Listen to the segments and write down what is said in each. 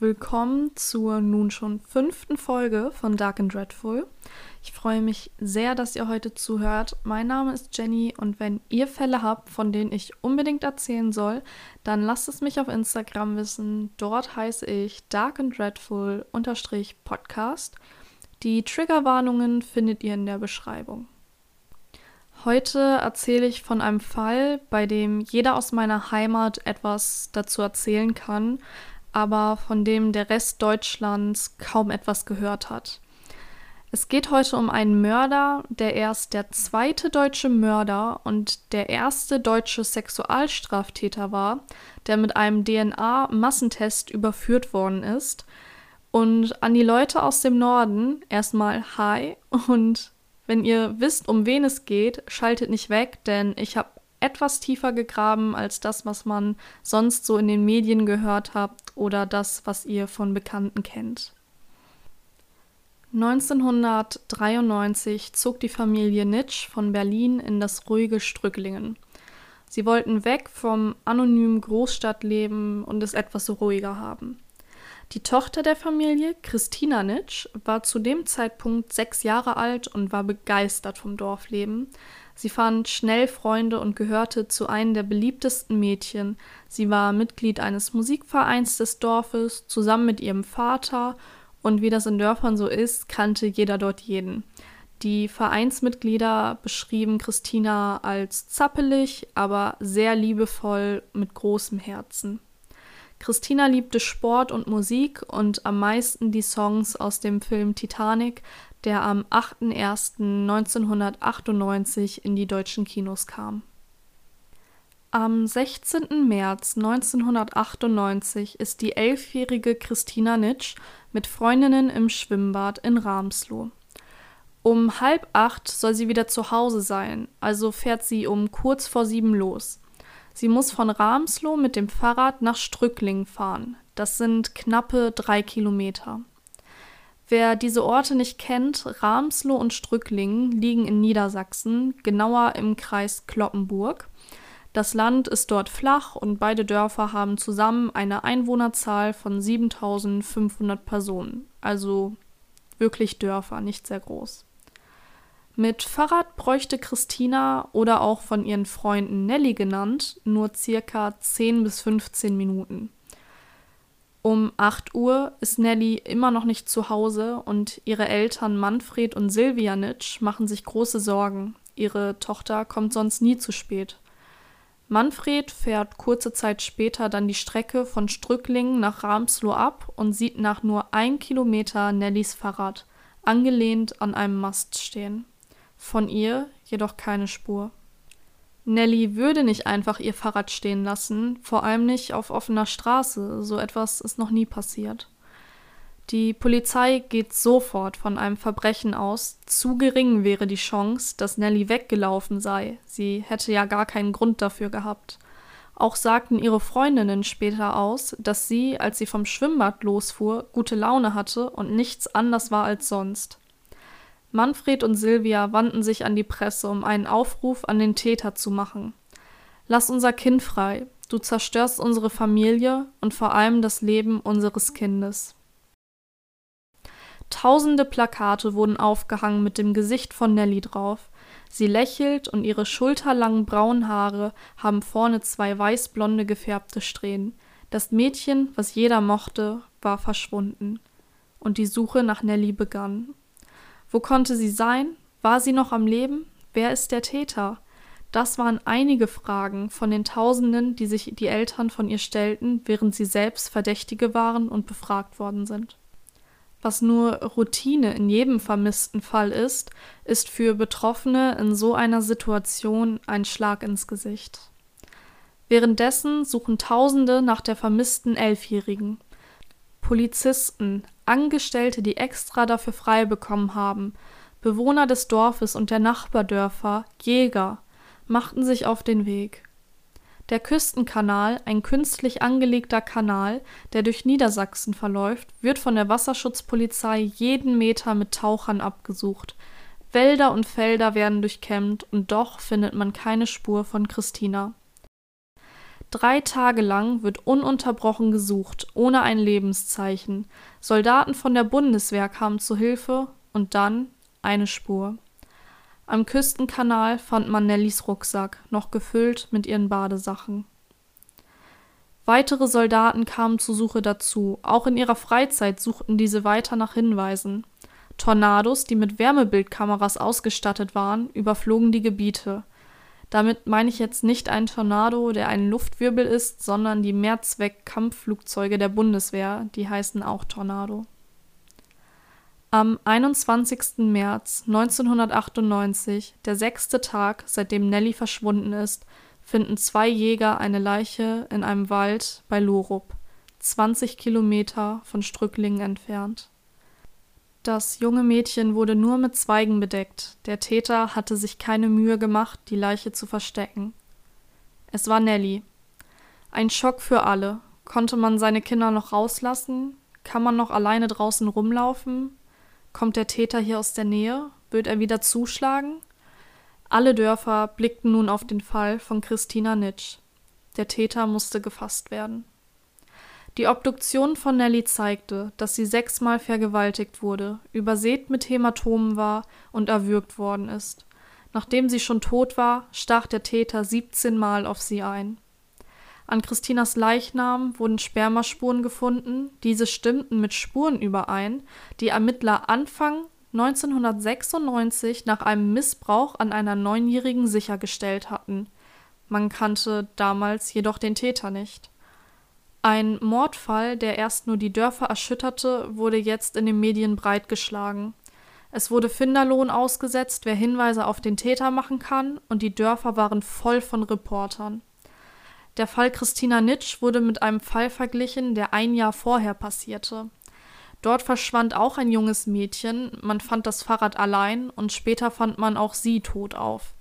Willkommen zur nun schon fünften Folge von Dark and Dreadful. Ich freue mich sehr, dass ihr heute zuhört. Mein Name ist Jenny und wenn ihr Fälle habt, von denen ich unbedingt erzählen soll, dann lasst es mich auf Instagram wissen. Dort heiße ich Dark and Dreadful Podcast. Die Triggerwarnungen findet ihr in der Beschreibung. Heute erzähle ich von einem Fall, bei dem jeder aus meiner Heimat etwas dazu erzählen kann, aber von dem der Rest Deutschlands kaum etwas gehört hat. Es geht heute um einen Mörder, der erst der zweite deutsche Mörder und der erste deutsche Sexualstraftäter war, der mit einem DNA-Massentest überführt worden ist. Und an die Leute aus dem Norden erstmal Hi und wenn ihr wisst, um wen es geht, schaltet nicht weg, denn ich habe etwas tiefer gegraben als das, was man sonst so in den Medien gehört habt oder das, was ihr von Bekannten kennt. 1993 zog die Familie Nitsch von Berlin in das ruhige Strücklingen. Sie wollten weg vom anonymen Großstadtleben und es etwas ruhiger haben. Die Tochter der Familie, Christina Nitsch, war zu dem Zeitpunkt sechs Jahre alt und war begeistert vom Dorfleben. Sie fand schnell Freunde und gehörte zu einem der beliebtesten Mädchen. Sie war Mitglied eines Musikvereins des Dorfes, zusammen mit ihrem Vater, und wie das in Dörfern so ist, kannte jeder dort jeden. Die Vereinsmitglieder beschrieben Christina als zappelig, aber sehr liebevoll mit großem Herzen. Christina liebte Sport und Musik und am meisten die Songs aus dem Film Titanic, der am 8.01.1998 in die deutschen Kinos kam. Am 16. März 1998 ist die elfjährige Christina Nitsch mit Freundinnen im Schwimmbad in Ramsloh. Um halb acht soll sie wieder zu Hause sein, also fährt sie um kurz vor sieben los. Sie muss von Ramsloh mit dem Fahrrad nach Strückling fahren. Das sind knappe drei Kilometer. Wer diese Orte nicht kennt, Ramsloh und Strückling liegen in Niedersachsen, genauer im Kreis Kloppenburg. Das Land ist dort flach und beide Dörfer haben zusammen eine Einwohnerzahl von 7500 Personen. Also wirklich Dörfer, nicht sehr groß. Mit Fahrrad bräuchte Christina oder auch von ihren Freunden Nelly genannt nur circa 10 bis 15 Minuten. Um 8 Uhr ist Nelly immer noch nicht zu Hause und ihre Eltern Manfred und Silvia Nitsch machen sich große Sorgen. Ihre Tochter kommt sonst nie zu spät. Manfred fährt kurze Zeit später dann die Strecke von Strücklingen nach Ramsloh ab und sieht nach nur ein Kilometer Nellys Fahrrad, angelehnt an einem Mast stehen von ihr jedoch keine Spur. Nelly würde nicht einfach ihr Fahrrad stehen lassen, vor allem nicht auf offener Straße, so etwas ist noch nie passiert. Die Polizei geht sofort von einem Verbrechen aus, zu gering wäre die Chance, dass Nelly weggelaufen sei, sie hätte ja gar keinen Grund dafür gehabt. Auch sagten ihre Freundinnen später aus, dass sie, als sie vom Schwimmbad losfuhr, gute Laune hatte und nichts anders war als sonst. Manfred und Silvia wandten sich an die Presse, um einen Aufruf an den Täter zu machen. Lass unser Kind frei, du zerstörst unsere Familie und vor allem das Leben unseres Kindes. Tausende Plakate wurden aufgehangen mit dem Gesicht von Nelly drauf. Sie lächelt und ihre schulterlangen braunen Haare haben vorne zwei weißblonde gefärbte Strähnen. Das Mädchen, was jeder mochte, war verschwunden. Und die Suche nach Nelly begann. Wo konnte sie sein? War sie noch am Leben? Wer ist der Täter? Das waren einige Fragen von den Tausenden, die sich die Eltern von ihr stellten, während sie selbst Verdächtige waren und befragt worden sind. Was nur Routine in jedem vermissten Fall ist, ist für Betroffene in so einer Situation ein Schlag ins Gesicht. Währenddessen suchen Tausende nach der vermissten Elfjährigen. Polizisten, Angestellte, die extra dafür frei bekommen haben, Bewohner des Dorfes und der Nachbardörfer, Jäger, machten sich auf den Weg. Der Küstenkanal, ein künstlich angelegter Kanal, der durch Niedersachsen verläuft, wird von der Wasserschutzpolizei jeden Meter mit Tauchern abgesucht. Wälder und Felder werden durchkämmt und doch findet man keine Spur von Christina. Drei Tage lang wird ununterbrochen gesucht, ohne ein Lebenszeichen. Soldaten von der Bundeswehr kamen zu Hilfe und dann eine Spur. Am Küstenkanal fand man Nellys Rucksack, noch gefüllt mit ihren Badesachen. Weitere Soldaten kamen zur Suche dazu. Auch in ihrer Freizeit suchten diese weiter nach Hinweisen. Tornados, die mit Wärmebildkameras ausgestattet waren, überflogen die Gebiete. Damit meine ich jetzt nicht einen Tornado, der ein Luftwirbel ist, sondern die Mehrzweck-Kampfflugzeuge der Bundeswehr, die heißen auch Tornado. Am 21. März 1998, der sechste Tag, seitdem Nelly verschwunden ist, finden zwei Jäger eine Leiche in einem Wald bei Lorup, 20 Kilometer von Strücklingen entfernt. Das junge Mädchen wurde nur mit Zweigen bedeckt, der Täter hatte sich keine Mühe gemacht, die Leiche zu verstecken. Es war Nelly. Ein Schock für alle. Konnte man seine Kinder noch rauslassen? Kann man noch alleine draußen rumlaufen? Kommt der Täter hier aus der Nähe? Wird er wieder zuschlagen? Alle Dörfer blickten nun auf den Fall von Christina Nitsch. Der Täter musste gefasst werden. Die Obduktion von Nelly zeigte, dass sie sechsmal vergewaltigt wurde, übersät mit Hämatomen war und erwürgt worden ist. Nachdem sie schon tot war, stach der Täter 17 Mal auf sie ein. An Christinas Leichnam wurden Spermaspuren gefunden, diese stimmten mit Spuren überein, die Ermittler Anfang 1996 nach einem Missbrauch an einer Neunjährigen sichergestellt hatten. Man kannte damals jedoch den Täter nicht. Ein Mordfall, der erst nur die Dörfer erschütterte, wurde jetzt in den Medien breitgeschlagen. Es wurde Finderlohn ausgesetzt, wer Hinweise auf den Täter machen kann, und die Dörfer waren voll von Reportern. Der Fall Christina Nitsch wurde mit einem Fall verglichen, der ein Jahr vorher passierte. Dort verschwand auch ein junges Mädchen, man fand das Fahrrad allein und später fand man auch sie tot auf.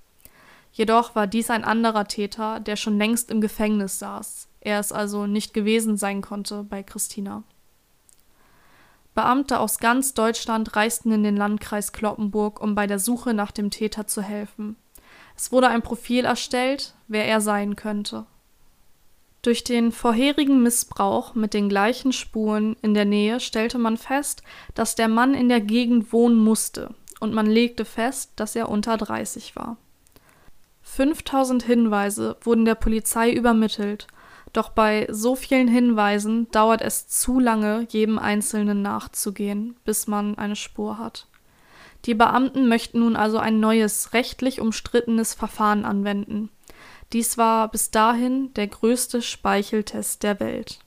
Jedoch war dies ein anderer Täter, der schon längst im Gefängnis saß er es also nicht gewesen sein konnte bei Christina. Beamte aus ganz Deutschland reisten in den Landkreis Cloppenburg, um bei der Suche nach dem Täter zu helfen. Es wurde ein Profil erstellt, wer er sein könnte. Durch den vorherigen Missbrauch mit den gleichen Spuren in der Nähe stellte man fest, dass der Mann in der Gegend wohnen musste, und man legte fest, dass er unter 30 war. 5000 Hinweise wurden der Polizei übermittelt doch bei so vielen Hinweisen dauert es zu lange, jedem Einzelnen nachzugehen, bis man eine Spur hat. Die Beamten möchten nun also ein neues, rechtlich umstrittenes Verfahren anwenden. Dies war bis dahin der größte Speicheltest der Welt.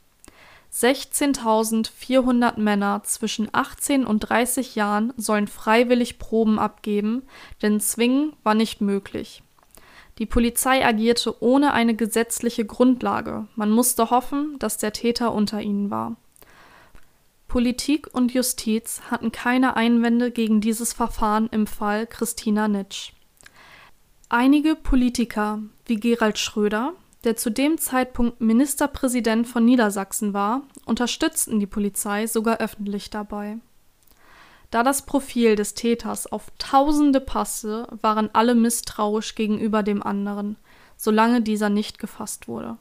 16.400 Männer zwischen 18 und 30 Jahren sollen freiwillig Proben abgeben, denn Zwingen war nicht möglich. Die Polizei agierte ohne eine gesetzliche Grundlage, man musste hoffen, dass der Täter unter ihnen war. Politik und Justiz hatten keine Einwände gegen dieses Verfahren im Fall Christina Nitsch. Einige Politiker, wie Gerald Schröder, der zu dem Zeitpunkt Ministerpräsident von Niedersachsen war, unterstützten die Polizei sogar öffentlich dabei. Da das Profil des Täters auf Tausende passte, waren alle misstrauisch gegenüber dem anderen, solange dieser nicht gefasst wurde.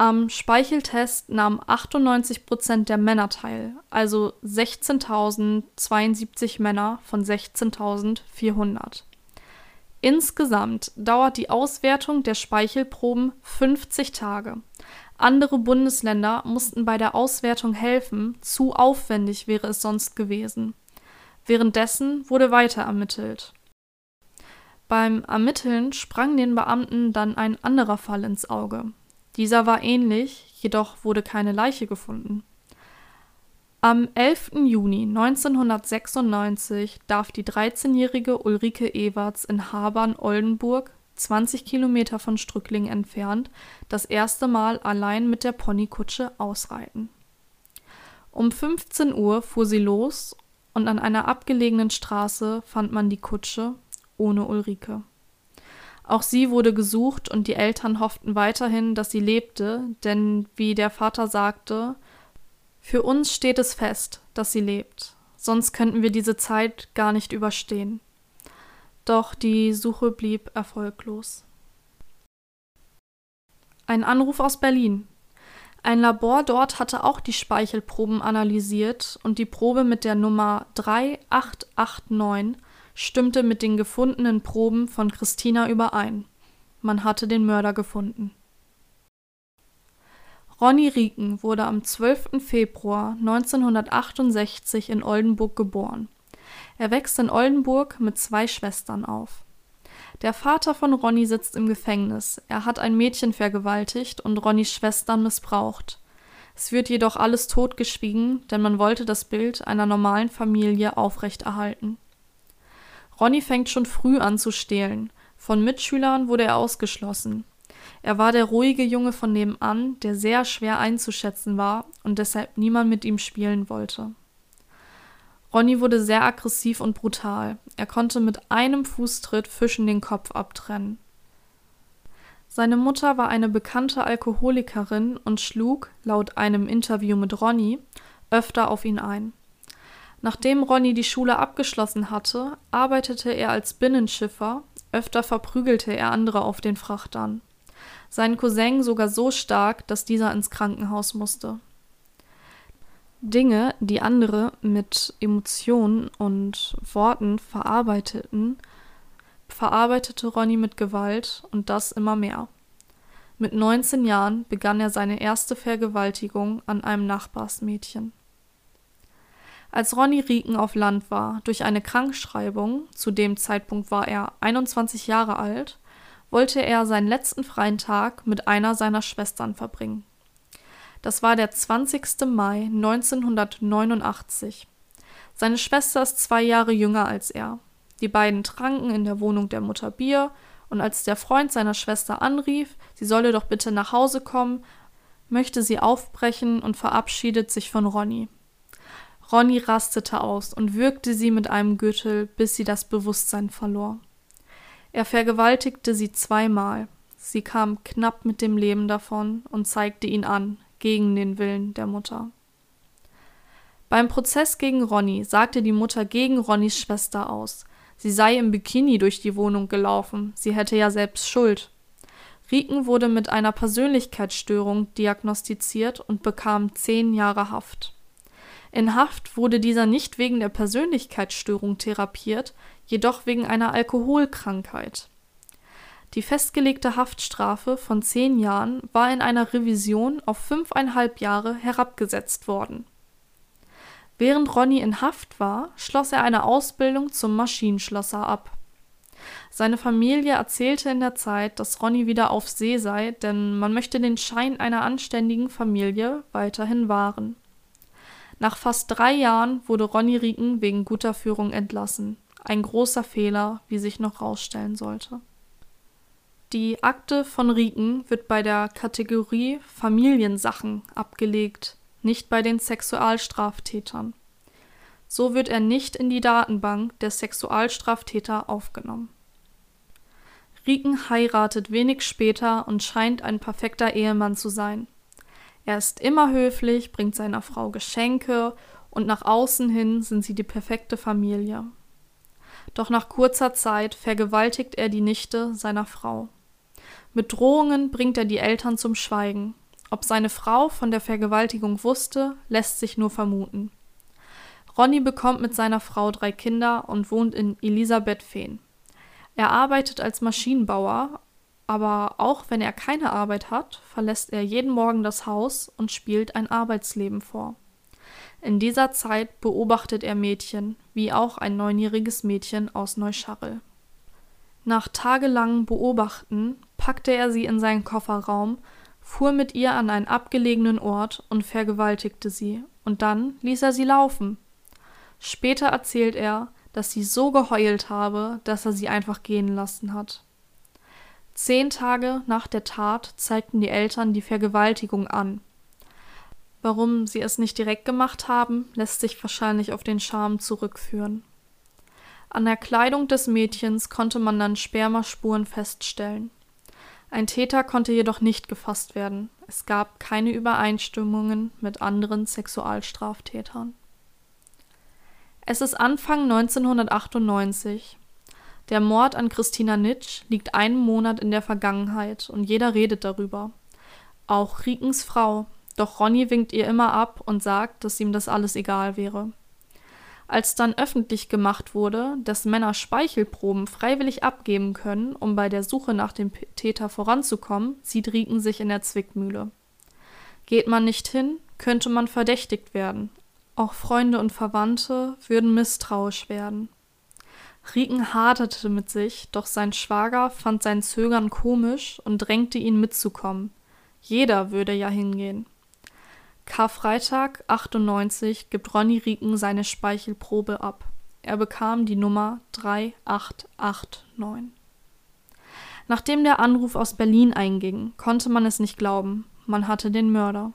Am Speicheltest nahmen 98 Prozent der Männer teil, also 16.072 Männer von 16.400. Insgesamt dauert die Auswertung der Speichelproben 50 Tage. Andere Bundesländer mussten bei der Auswertung helfen, zu aufwendig wäre es sonst gewesen. Währenddessen wurde weiter ermittelt. Beim Ermitteln sprang den Beamten dann ein anderer Fall ins Auge. Dieser war ähnlich, jedoch wurde keine Leiche gefunden. Am 11. Juni 1996 darf die 13-jährige Ulrike Ewerts in Habern-Oldenburg 20 Kilometer von Strückling entfernt, das erste Mal allein mit der Ponykutsche ausreiten. Um 15 Uhr fuhr sie los und an einer abgelegenen Straße fand man die Kutsche ohne Ulrike. Auch sie wurde gesucht und die Eltern hofften weiterhin, dass sie lebte, denn wie der Vater sagte, für uns steht es fest, dass sie lebt, sonst könnten wir diese Zeit gar nicht überstehen. Doch die Suche blieb erfolglos. Ein Anruf aus Berlin. Ein Labor dort hatte auch die Speichelproben analysiert und die Probe mit der Nummer 3889 stimmte mit den gefundenen Proben von Christina überein. Man hatte den Mörder gefunden. Ronny Rieken wurde am 12. Februar 1968 in Oldenburg geboren. Er wächst in Oldenburg mit zwei Schwestern auf. Der Vater von Ronny sitzt im Gefängnis. Er hat ein Mädchen vergewaltigt und Ronnys Schwestern missbraucht. Es wird jedoch alles totgeschwiegen, denn man wollte das Bild einer normalen Familie aufrechterhalten. Ronny fängt schon früh an zu stehlen. Von Mitschülern wurde er ausgeschlossen. Er war der ruhige Junge von nebenan, der sehr schwer einzuschätzen war und deshalb niemand mit ihm spielen wollte. Ronny wurde sehr aggressiv und brutal. Er konnte mit einem Fußtritt Fischen den Kopf abtrennen. Seine Mutter war eine bekannte Alkoholikerin und schlug, laut einem Interview mit Ronny, öfter auf ihn ein. Nachdem Ronny die Schule abgeschlossen hatte, arbeitete er als Binnenschiffer, öfter verprügelte er andere auf den Frachtern. Seinen Cousin sogar so stark, dass dieser ins Krankenhaus musste. Dinge, die andere mit Emotionen und Worten verarbeiteten, verarbeitete Ronny mit Gewalt und das immer mehr. Mit 19 Jahren begann er seine erste Vergewaltigung an einem Nachbarsmädchen. Als Ronny Rieken auf Land war, durch eine Krankschreibung, zu dem Zeitpunkt war er 21 Jahre alt, wollte er seinen letzten freien Tag mit einer seiner Schwestern verbringen. Das war der 20. Mai 1989. Seine Schwester ist zwei Jahre jünger als er. Die beiden tranken in der Wohnung der Mutter Bier, und als der Freund seiner Schwester anrief, sie solle doch bitte nach Hause kommen, möchte sie aufbrechen und verabschiedet sich von Ronny. Ronny rastete aus und würgte sie mit einem Gürtel, bis sie das Bewusstsein verlor. Er vergewaltigte sie zweimal. Sie kam knapp mit dem Leben davon und zeigte ihn an, gegen den Willen der Mutter. Beim Prozess gegen Ronny sagte die Mutter gegen Ronnys Schwester aus. Sie sei im Bikini durch die Wohnung gelaufen, sie hätte ja selbst Schuld. Rieken wurde mit einer Persönlichkeitsstörung diagnostiziert und bekam zehn Jahre Haft. In Haft wurde dieser nicht wegen der Persönlichkeitsstörung therapiert, jedoch wegen einer Alkoholkrankheit. Die festgelegte Haftstrafe von zehn Jahren war in einer Revision auf fünfeinhalb Jahre herabgesetzt worden. Während Ronny in Haft war, schloss er eine Ausbildung zum Maschinenschlosser ab. Seine Familie erzählte in der Zeit, dass Ronny wieder auf See sei, denn man möchte den Schein einer anständigen Familie weiterhin wahren. Nach fast drei Jahren wurde Ronny Rieken wegen guter Führung entlassen. Ein großer Fehler, wie sich noch rausstellen sollte. Die Akte von Rieken wird bei der Kategorie Familiensachen abgelegt, nicht bei den Sexualstraftätern. So wird er nicht in die Datenbank der Sexualstraftäter aufgenommen. Rieken heiratet wenig später und scheint ein perfekter Ehemann zu sein. Er ist immer höflich, bringt seiner Frau Geschenke und nach außen hin sind sie die perfekte Familie. Doch nach kurzer Zeit vergewaltigt er die Nichte seiner Frau. Mit Drohungen bringt er die Eltern zum Schweigen. Ob seine Frau von der Vergewaltigung wusste, lässt sich nur vermuten. Ronny bekommt mit seiner Frau drei Kinder und wohnt in Elisabethfehn. Er arbeitet als Maschinenbauer, aber auch wenn er keine Arbeit hat, verlässt er jeden Morgen das Haus und spielt ein Arbeitsleben vor. In dieser Zeit beobachtet er Mädchen, wie auch ein neunjähriges Mädchen aus Neuscharrel. Nach tagelangem Beobachten packte er sie in seinen Kofferraum, fuhr mit ihr an einen abgelegenen Ort und vergewaltigte sie, und dann ließ er sie laufen. Später erzählt er, dass sie so geheult habe, dass er sie einfach gehen lassen hat. Zehn Tage nach der Tat zeigten die Eltern die Vergewaltigung an. Warum sie es nicht direkt gemacht haben, lässt sich wahrscheinlich auf den Charme zurückführen. An der Kleidung des Mädchens konnte man dann Spermaspuren feststellen. Ein Täter konnte jedoch nicht gefasst werden. Es gab keine Übereinstimmungen mit anderen Sexualstraftätern. Es ist Anfang 1998. Der Mord an Christina Nitsch liegt einen Monat in der Vergangenheit und jeder redet darüber. Auch Rikens Frau, doch Ronny winkt ihr immer ab und sagt, dass ihm das alles egal wäre. Als dann öffentlich gemacht wurde, dass Männer Speichelproben freiwillig abgeben können, um bei der Suche nach dem Täter voranzukommen, sieht Riken sich in der Zwickmühle. Geht man nicht hin, könnte man verdächtigt werden. Auch Freunde und Verwandte würden misstrauisch werden. Riken haderte mit sich, doch sein Schwager fand sein Zögern komisch und drängte ihn mitzukommen. Jeder würde ja hingehen. Karfreitag 98 gibt Ronny Rieken seine Speichelprobe ab. Er bekam die Nummer 3889. Nachdem der Anruf aus Berlin einging, konnte man es nicht glauben, man hatte den Mörder.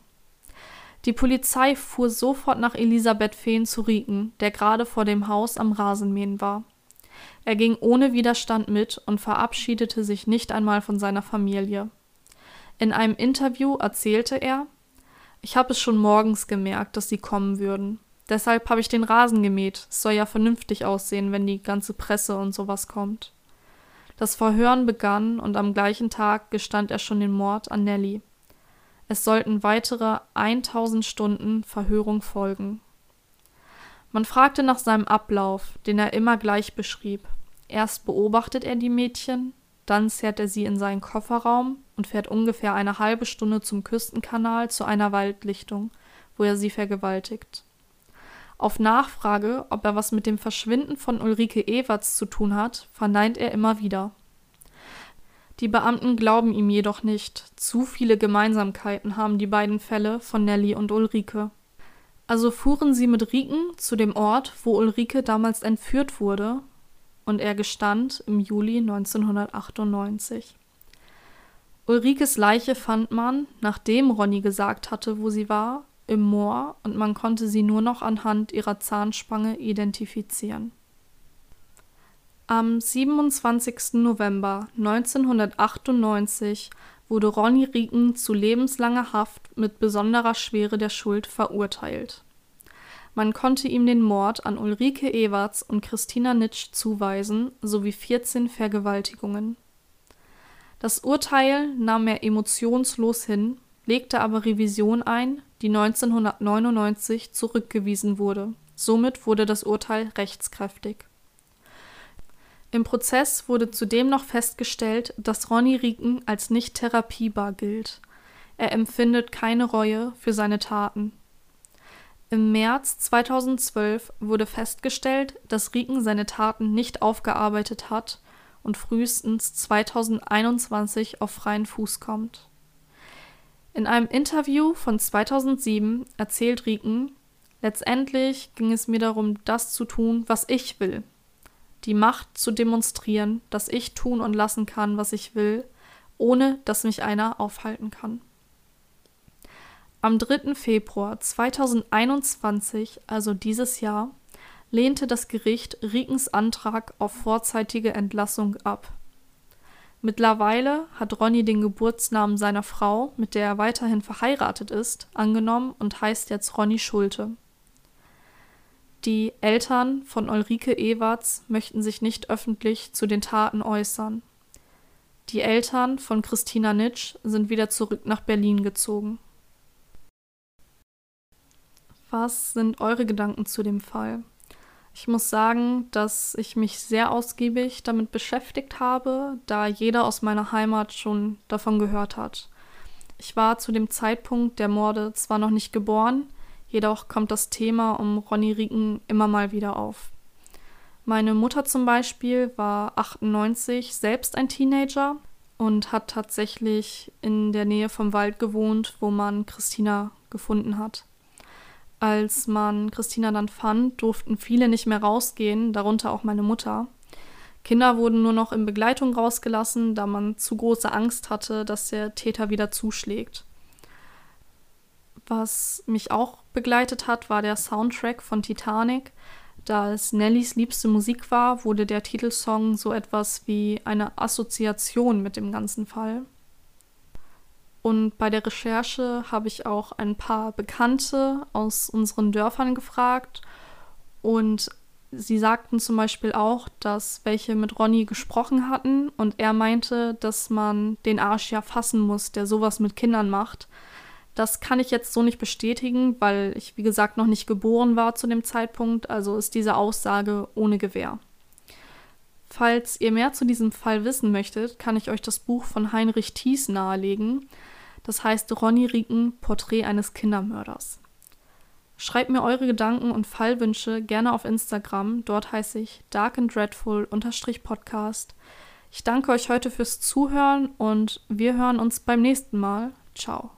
Die Polizei fuhr sofort nach Elisabeth Fehn zu Rieken, der gerade vor dem Haus am Rasenmähen war. Er ging ohne Widerstand mit und verabschiedete sich nicht einmal von seiner Familie. In einem Interview erzählte er, ich habe es schon morgens gemerkt, dass sie kommen würden. Deshalb habe ich den Rasen gemäht. Es soll ja vernünftig aussehen, wenn die ganze Presse und sowas kommt. Das Verhören begann und am gleichen Tag gestand er schon den Mord an Nelly. Es sollten weitere 1000 Stunden Verhörung folgen. Man fragte nach seinem Ablauf, den er immer gleich beschrieb. Erst beobachtet er die Mädchen, dann zerrt er sie in seinen Kofferraum und fährt ungefähr eine halbe Stunde zum Küstenkanal zu einer Waldlichtung, wo er sie vergewaltigt. Auf Nachfrage, ob er was mit dem Verschwinden von Ulrike Ewerts zu tun hat, verneint er immer wieder. Die Beamten glauben ihm jedoch nicht, zu viele Gemeinsamkeiten haben die beiden Fälle von Nelly und Ulrike. Also fuhren sie mit Riken zu dem Ort, wo Ulrike damals entführt wurde und er gestand im Juli 1998. Ulrikes Leiche fand man, nachdem Ronny gesagt hatte, wo sie war, im Moor und man konnte sie nur noch anhand ihrer Zahnspange identifizieren. Am 27. November 1998 wurde Ronny Rieken zu lebenslanger Haft mit besonderer Schwere der Schuld verurteilt. Man konnte ihm den Mord an Ulrike Ewerts und Christina Nitsch zuweisen sowie 14 Vergewaltigungen. Das Urteil nahm er emotionslos hin, legte aber Revision ein, die 1999 zurückgewiesen wurde. Somit wurde das Urteil rechtskräftig. Im Prozess wurde zudem noch festgestellt, dass Ronny Rieken als nicht therapiebar gilt. Er empfindet keine Reue für seine Taten. Im März 2012 wurde festgestellt, dass Rieken seine Taten nicht aufgearbeitet hat und frühestens 2021 auf freien Fuß kommt. In einem Interview von 2007 erzählt Rieken, letztendlich ging es mir darum, das zu tun, was ich will. Die Macht zu demonstrieren, dass ich tun und lassen kann, was ich will, ohne dass mich einer aufhalten kann. Am 3. Februar 2021, also dieses Jahr, lehnte das Gericht Riekens Antrag auf vorzeitige Entlassung ab. Mittlerweile hat Ronny den Geburtsnamen seiner Frau, mit der er weiterhin verheiratet ist, angenommen und heißt jetzt Ronny Schulte. Die Eltern von Ulrike Ewarts möchten sich nicht öffentlich zu den Taten äußern. Die Eltern von Christina Nitsch sind wieder zurück nach Berlin gezogen. Was sind eure Gedanken zu dem Fall? Ich muss sagen, dass ich mich sehr ausgiebig damit beschäftigt habe, da jeder aus meiner Heimat schon davon gehört hat. Ich war zu dem Zeitpunkt der Morde zwar noch nicht geboren, jedoch kommt das Thema um Ronny Rieken immer mal wieder auf. Meine Mutter zum Beispiel war 98 selbst ein Teenager und hat tatsächlich in der Nähe vom Wald gewohnt, wo man Christina gefunden hat. Als man Christina dann fand, durften viele nicht mehr rausgehen, darunter auch meine Mutter. Kinder wurden nur noch in Begleitung rausgelassen, da man zu große Angst hatte, dass der Täter wieder zuschlägt. Was mich auch begleitet hat, war der Soundtrack von Titanic. Da es Nellys liebste Musik war, wurde der Titelsong so etwas wie eine Assoziation mit dem ganzen Fall. Und bei der Recherche habe ich auch ein paar Bekannte aus unseren Dörfern gefragt. Und Sie sagten zum Beispiel auch, dass welche mit Ronny gesprochen hatten und er meinte, dass man den Arsch ja fassen muss, der sowas mit Kindern macht. Das kann ich jetzt so nicht bestätigen, weil ich, wie gesagt, noch nicht geboren war zu dem Zeitpunkt, also ist diese Aussage ohne Gewähr. Falls ihr mehr zu diesem Fall wissen möchtet, kann ich euch das Buch von Heinrich Thies nahelegen. Das heißt Ronny Rieken, Porträt eines Kindermörders. Schreibt mir eure Gedanken und Fallwünsche gerne auf Instagram. Dort heiße ich dark and dreadful Podcast. Ich danke euch heute fürs Zuhören und wir hören uns beim nächsten Mal. Ciao.